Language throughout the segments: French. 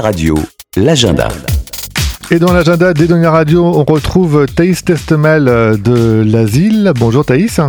Radio, l'agenda. Et dans l'agenda d'Edonia Radio, on retrouve Thaïs Testemel euh, de l'Asile. Bonjour Thaïs.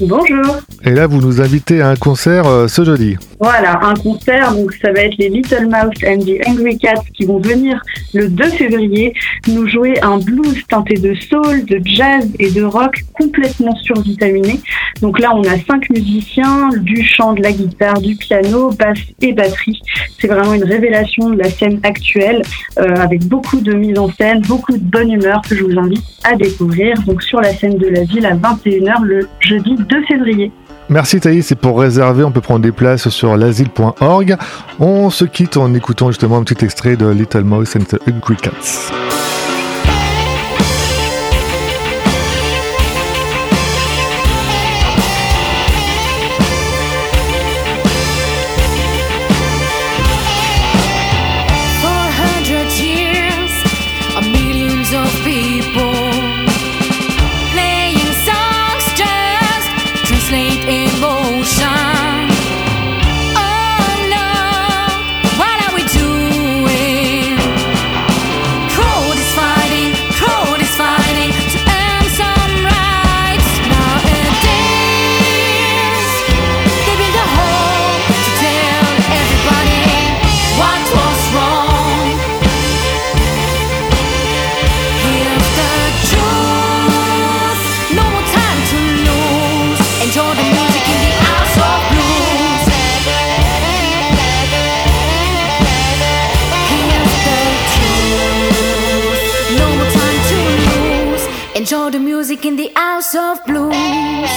Bonjour. Et là, vous nous invitez à un concert euh, ce jeudi. Voilà, un concert. Donc, ça va être les Little Mouse and the Angry Cats qui vont venir le 2 février nous jouer un blues teinté de soul, de jazz et de rock complètement survitaminé. Donc là, on a cinq musiciens, du chant, de la guitare, du piano, basse et batterie. C'est vraiment une révélation de la scène actuelle euh, avec beaucoup de mise en scène, beaucoup de bonne humeur que je vous invite à découvrir. Donc sur la scène de la ville à 21h le jeudi 2 février. Merci Thaïs, et pour réserver, on peut prendre des places sur l'asile.org. On se quitte en écoutant justement un petit extrait de Little Mouse and the Hungry Cats. Enjoy the music in the house of blues.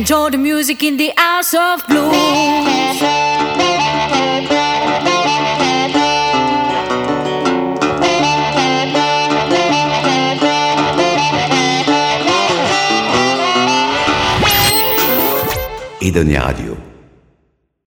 Enjoy the music in the house of blues. Idonia Radio.